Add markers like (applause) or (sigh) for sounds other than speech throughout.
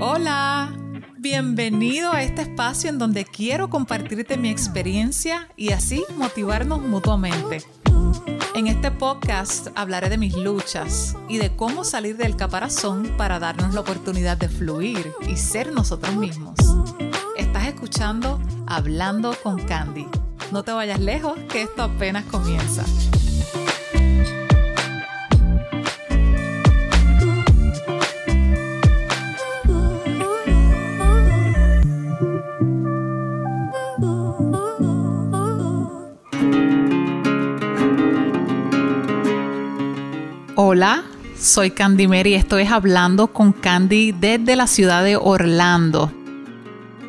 Hola, bienvenido a este espacio en donde quiero compartirte mi experiencia y así motivarnos mutuamente. En este podcast hablaré de mis luchas y de cómo salir del caparazón para darnos la oportunidad de fluir y ser nosotros mismos. Estás escuchando Hablando con Candy. No te vayas lejos, que esto apenas comienza. Hola, soy Candy Mary y estoy hablando con Candy desde la ciudad de Orlando.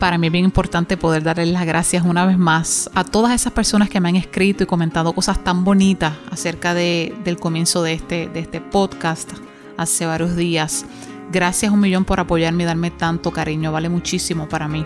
Para mí es bien importante poder darles las gracias una vez más a todas esas personas que me han escrito y comentado cosas tan bonitas acerca del comienzo de este, de este podcast hace varios días. Gracias un millón por apoyarme y darme tanto cariño, vale muchísimo para mí.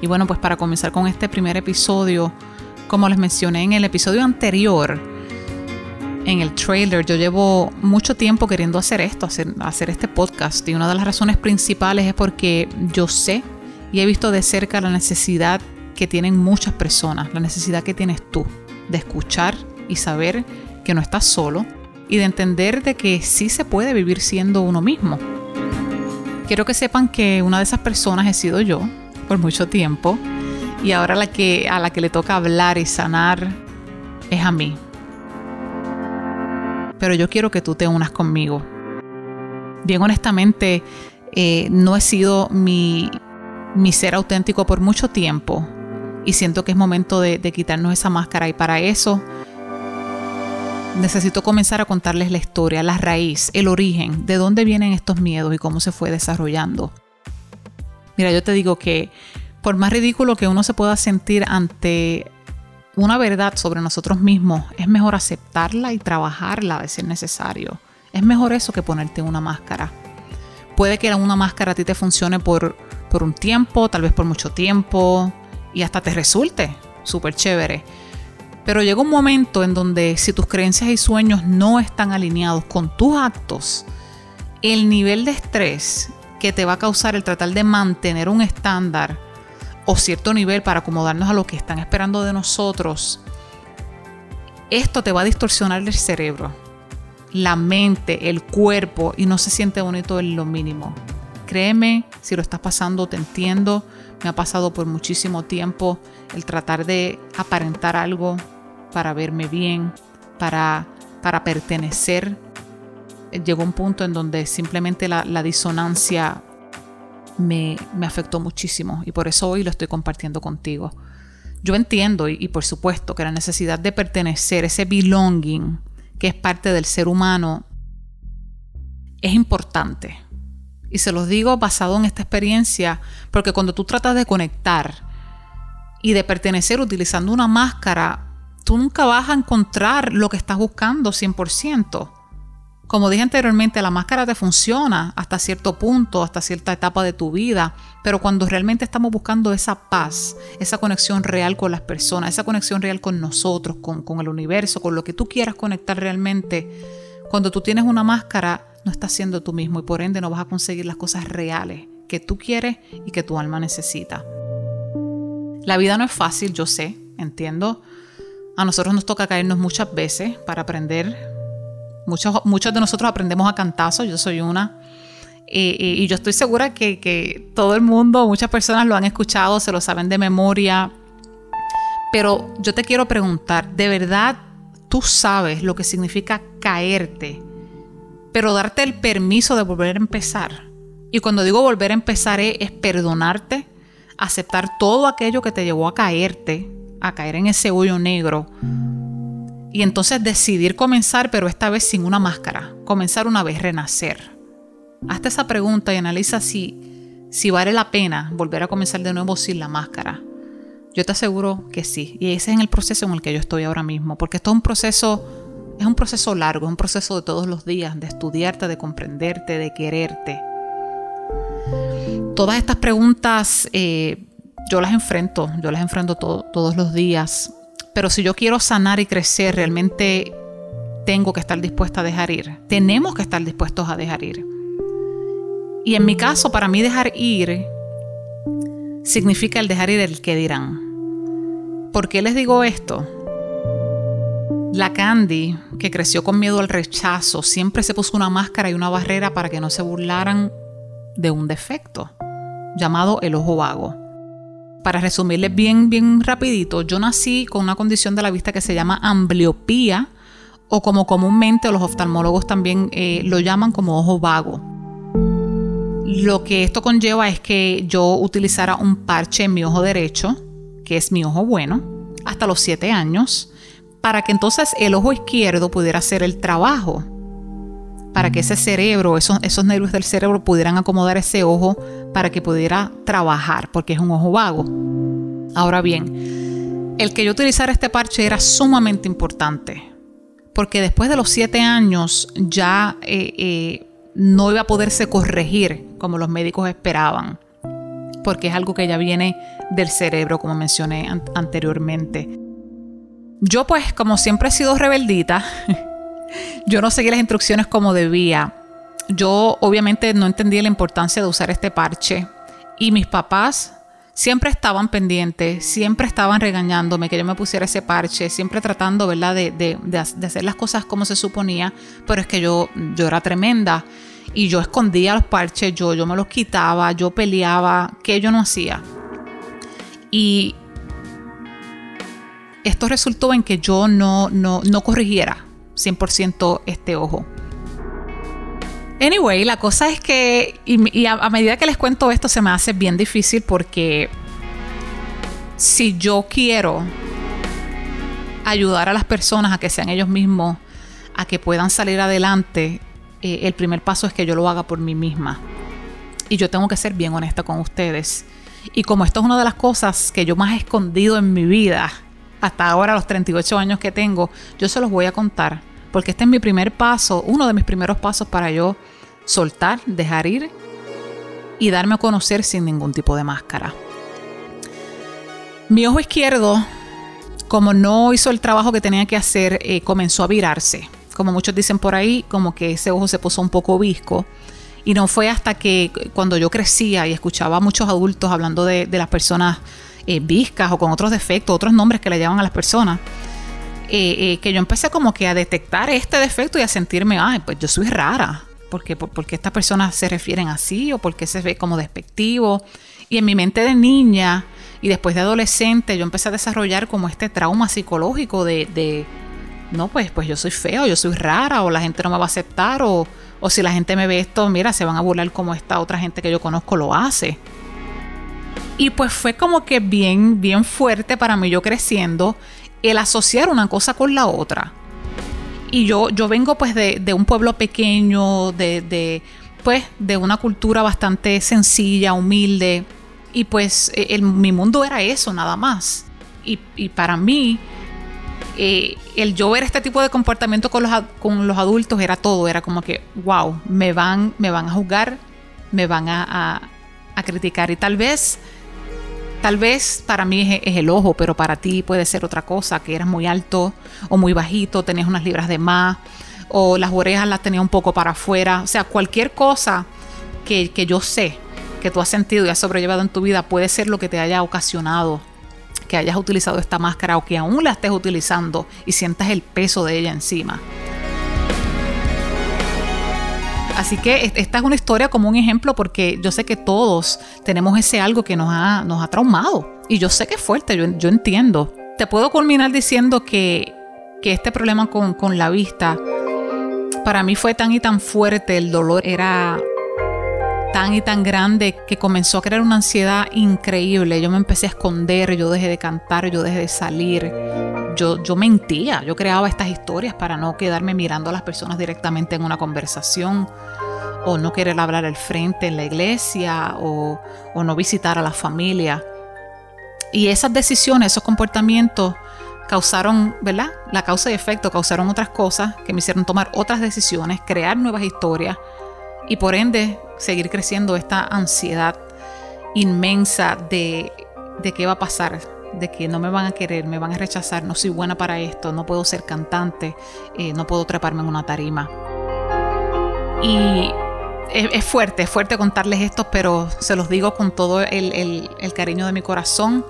Y bueno, pues para comenzar con este primer episodio, como les mencioné en el episodio anterior, en el trailer, yo llevo mucho tiempo queriendo hacer esto, hacer, este podcast. Y una de las razones principales es porque yo sé y he visto de cerca la necesidad que tienen muchas personas, la necesidad que tienes tú de escuchar y saber que no estás solo y de entender de que sí se puede vivir siendo uno mismo. Quiero que sepan que una de esas personas he sido yo por mucho tiempo y ahora la que, a la que le toca hablar y sanar es a mí pero yo quiero que tú te unas conmigo. Bien honestamente, eh, no he sido mi, ser auténtico por mucho tiempo y siento que es momento de, de quitarnos esa máscara y para eso necesito comenzar a contarles la historia, la raíz, el origen, de dónde vienen estos miedos y cómo se fue desarrollando. Mira, yo te digo que por más ridículo que uno se pueda sentir ante una verdad sobre nosotros mismos, es mejor aceptarla y trabajarla de ser necesario. Es mejor eso que ponerte una máscara. Puede que una máscara a ti te funcione por, por un tiempo, tal vez por mucho tiempo, y hasta te resulte súper chévere. Pero llega un momento en donde si tus creencias y sueños no están alineados con tus actos, el nivel de estrés que te va a causar el tratar de mantener un estándar o cierto nivel para acomodarnos a lo que están esperando de nosotros, esto te va a distorsionar el cerebro, la mente, el cuerpo y no se siente bonito en lo mínimo. Créeme, si lo estás pasando, te entiendo. Me ha pasado por muchísimo tiempo el tratar de aparentar algo para verme bien, para, para pertenecer. Llegó un punto en donde simplemente la, la disonancia me, afectó muchísimo y por eso hoy lo estoy compartiendo contigo. Yo entiendo y, por supuesto que la necesidad de pertenecer, ese belonging que es parte del ser humano, es importante. Y se los digo basado en esta experiencia, porque cuando tú tratas de conectar y de pertenecer utilizando una máscara, tú nunca vas a encontrar lo que estás buscando 100%. Como dije anteriormente, la máscara te funciona hasta cierto punto, hasta cierta etapa de tu vida, pero cuando realmente estamos buscando esa paz, esa conexión real con las personas, esa conexión real con nosotros, con, el universo, con lo que tú quieras conectar realmente, cuando tú tienes una máscara, no estás siendo tú mismo y por ende no vas a conseguir las cosas reales que tú quieres y que tu alma necesita. La vida no es fácil, yo sé, entiendo. A nosotros nos toca caernos muchas veces para aprender Muchos, muchos de nosotros aprendemos a cantazo, yo soy una. y yo estoy segura que, que, todo el mundo, muchas personas lo han escuchado, se lo saben de memoria. Pero yo te quiero preguntar, ¿de verdad tú sabes lo que significa caerte, pero darte el permiso de volver a empezar? Y cuando digo volver a empezar es perdonarte, aceptar todo aquello que te llevó a caerte, a caer en ese hoyo negro y entonces decidir comenzar, pero esta vez sin una máscara, comenzar una vez, renacer. Hazte esa pregunta y analiza si, si vale la pena volver a comenzar de nuevo sin la máscara. Yo te aseguro que sí, y ese es el proceso en el que yo estoy ahora mismo, porque esto es un proceso, es un proceso largo, es un proceso de todos los días, de estudiarte, de comprenderte, de quererte. Todas estas preguntas eh, yo las enfrento, yo las enfrento todos los días pero si yo quiero sanar y crecer realmente tengo que estar dispuesta a dejar ir. Tenemos que estar dispuestos a dejar ir. Y en mi caso, para mí dejar ir significa el dejar ir el que dirán. ¿Por qué les digo esto? La Candy, que creció con miedo al rechazo, siempre se puso una máscara y una barrera para que no se burlaran de un defecto, llamado el ojo vago. Para resumirles bien, bien rapidito, yo nací con una condición de la vista que se llama ambliopía, o como comúnmente los oftalmólogos también eh, lo llaman como ojo vago. Lo que esto conlleva es que yo utilizara un parche en mi ojo derecho, que es mi ojo bueno, hasta los 7 años, para que entonces el ojo izquierdo pudiera hacer el trabajo, para que ese cerebro, esos, esos nervios del cerebro pudieran acomodar ese ojo para que pudiera trabajar, porque es un ojo vago. Ahora bien, el que yo utilizara este parche era sumamente importante, porque después de los 7 años ya eh, eh, no iba a poderse corregir como los médicos esperaban porque es algo que ya viene del cerebro, como mencioné anteriormente. Yo pues, como siempre he sido rebeldita, (laughs) yo no seguí las instrucciones como debía. Yo obviamente no entendía la importancia de usar este parche y mis papás siempre estaban pendientes, siempre estaban regañándome que yo me pusiera ese parche, siempre tratando, ¿verdad?, de, de, hacer las cosas como se suponía, pero es que yo, yo era tremenda y yo escondía los parches, yo, yo me los quitaba, yo peleaba, que yo no hacía. Y esto resultó en que yo no, no, no corrigiera 100% este ojo. Anyway, la cosa es que, y, a, medida que les cuento esto, se me hace bien difícil porque si yo quiero ayudar a las personas a que sean ellos mismos, a que puedan salir adelante, eh, el primer paso es que yo lo haga por mí misma. Y yo tengo que ser bien honesta con ustedes. Y como esto es una de las cosas que yo más he escondido en mi vida, hasta ahora los 38 años que tengo, yo se los voy a contar. Porque este es mi primer paso, uno de mis primeros pasos para yo soltar, dejar ir y darme a conocer sin ningún tipo de máscara. Mi ojo izquierdo, como no hizo el trabajo que tenía que hacer, eh, comenzó a virarse como muchos dicen por ahí, como que ese ojo se puso un poco visco. Y no fue hasta que cuando yo crecía y escuchaba a muchos adultos hablando de, las personas eh, viscas o con otros defectos, otros nombres que le llaman a las personas, eh, eh, que yo empecé como que a detectar este defecto y a sentirme, ay, pues yo soy rara. porque porque estas personas se refieren así o porque se ve como despectivo? Y en mi mente de niña y después de adolescente yo empecé a desarrollar como este trauma psicológico de no, pues, pues yo soy feo, yo soy rara, o la gente no me va a aceptar, o, o si la gente me ve esto, mira, se van a burlar como esta otra gente que yo conozco lo hace. Y pues fue como que bien, bien fuerte para mí yo creciendo el asociar una cosa con la otra. Y yo, yo vengo pues de, de un pueblo pequeño, de, de, pues de una cultura bastante sencilla, humilde. Y pues el, mi mundo era eso, nada más. Y, y para mí, eh, el yo ver este tipo de comportamiento con los, con los adultos era todo, era como que, wow, me van, me van a juzgar, me van a, a, criticar y tal vez, tal vez para mí es, el ojo, pero para ti puede ser otra cosa, que eras muy alto o muy bajito, tenías unas libras de más o las orejas las tenías un poco para afuera, o sea, cualquier cosa que, que yo sé que tú has sentido y has sobrellevado en tu vida puede ser lo que te haya ocasionado que hayas utilizado esta máscara o que aún la estés utilizando y sientas el peso de ella encima. Así que esta es una historia como un ejemplo porque yo sé que todos tenemos ese algo que nos ha, nos ha traumado. Y yo sé que es fuerte, yo, yo entiendo. Te puedo culminar diciendo que, que este problema con, con la vista, para mí fue tan y tan fuerte, el dolor era tan y tan grande que comenzó a crear una ansiedad increíble. Yo me empecé a esconder, yo dejé de cantar, yo dejé de salir. Yo, yo mentía, yo creaba estas historias para no quedarme mirando a las personas directamente en una conversación o no querer hablar al frente en la iglesia o, no visitar a la familia. Y esas decisiones, esos comportamientos causaron, ¿verdad? La causa y efecto causaron otras cosas que me hicieron tomar otras decisiones, crear nuevas historias y por ende seguir creciendo esta ansiedad inmensa de, de qué va a pasar de que no me van a querer, me van a rechazar, no soy buena para esto, no puedo ser cantante, eh, no puedo treparme en una tarima. Y es, fuerte, es fuerte contarles esto, pero se los digo con todo el, el cariño de mi corazón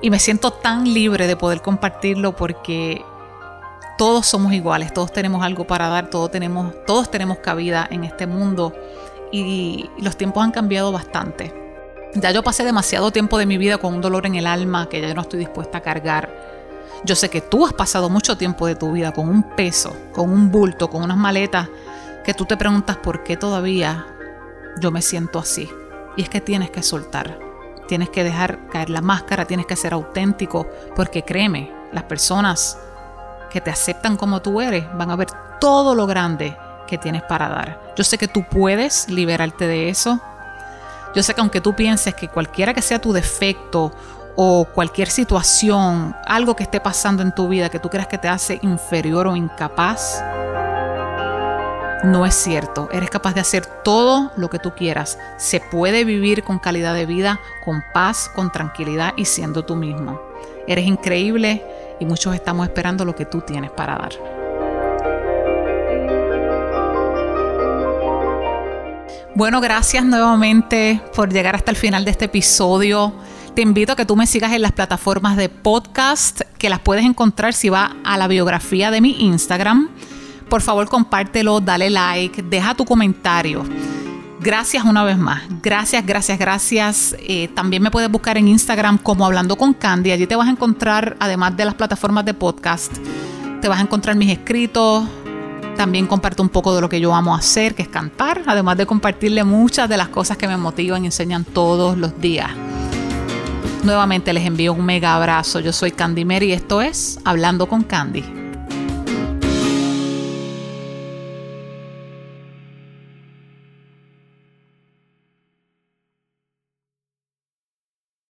y me siento tan libre de poder compartirlo porque todos somos iguales, todos tenemos algo para dar, todos tenemos, todos tenemos cabida en este mundo y los tiempos han cambiado bastante. Ya yo pasé demasiado tiempo de mi vida con un dolor en el alma que ya no estoy dispuesta a cargar. Yo sé que tú has pasado mucho tiempo de tu vida con un peso, con un bulto, con unas maletas que tú te preguntas por qué todavía yo me siento así. Y es que tienes que soltar, tienes que dejar caer la máscara, tienes que ser auténtico, porque créeme, las personas que te aceptan como tú eres, van a ver todo lo grande que tienes para dar. Yo sé que tú puedes liberarte de eso. Yo sé que aunque tú pienses que cualquiera que sea tu defecto o cualquier situación, algo que esté pasando en tu vida que tú creas que te hace inferior o incapaz, no es cierto. Eres capaz de hacer todo lo que tú quieras. Se puede vivir con calidad de vida, con paz, con tranquilidad y siendo tú mismo. Eres increíble y muchos estamos esperando lo que tú tienes para dar. Bueno, gracias nuevamente por llegar hasta el final de este episodio. Te invito a que tú me sigas en las plataformas de podcast, que las puedes encontrar si vas a la biografía de mi Instagram. Por favor, compártelo, dale like, deja tu comentario. Gracias una vez más. Gracias, gracias, gracias. Eh, también me puedes buscar en Instagram como Hablando con Candy. Allí te vas a encontrar, además de las plataformas de podcast, te vas a encontrar mis escritos. También comparto un poco de lo que yo amo hacer, que es cantar, además de compartirle muchas de las cosas que me motivan y enseñan todos los días. Nuevamente les envío un mega abrazo. Yo soy Candy Mary y esto es Hablando con Candy.